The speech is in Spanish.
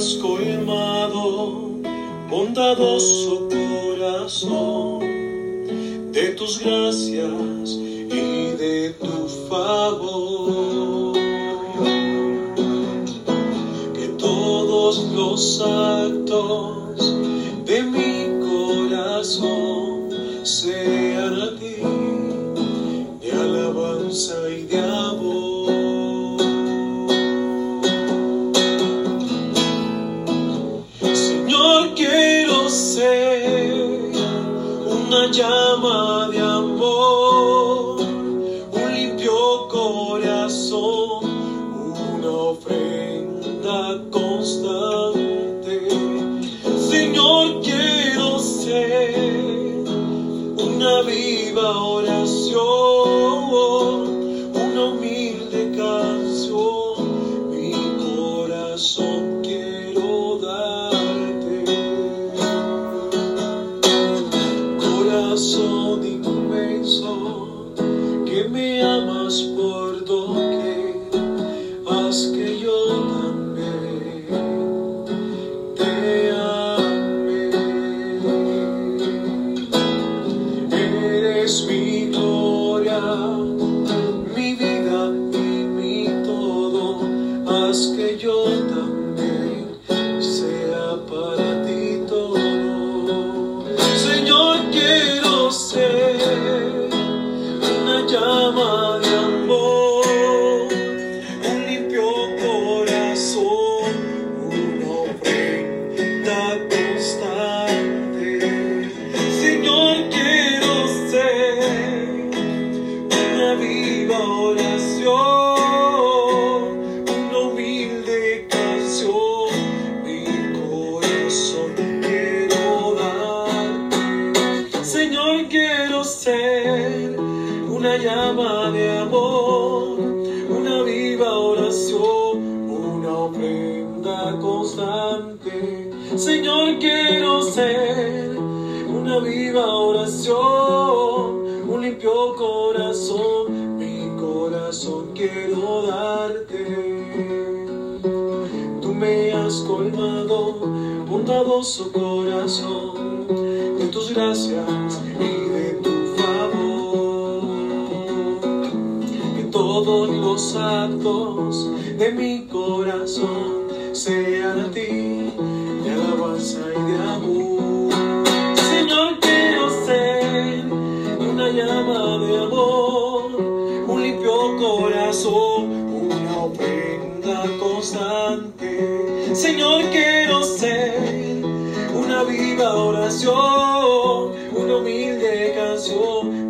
colmado, bondadoso corazón, de tus gracias y de tu favor. Que todos los actos de mi corazón sean a ti de alabanza una llama de amor, un limpio corazón, una ofrenda constante. Señor, quiero ser una viva oración, Corazón inmenso, que me amas por doquier, haz que yo también te ame. Eres mi gloria, mi vida y mi todo, haz que yo también quiero Señor, quiero ser una llama de amor, una viva oración, una ofrenda constante. Señor, quiero ser una viva oración, un limpio corazón, mi corazón quiero darte. Tú me has colmado, bondadoso corazón, de tus gracias y de tu favor. Que todos los actos de mi corazón sean a ti de alabanza y de amor. Señor, quiero ser una llama de amor, un limpio corazón, una ofrenda constante. Señor, quiero ser viva oración, una humilde canción,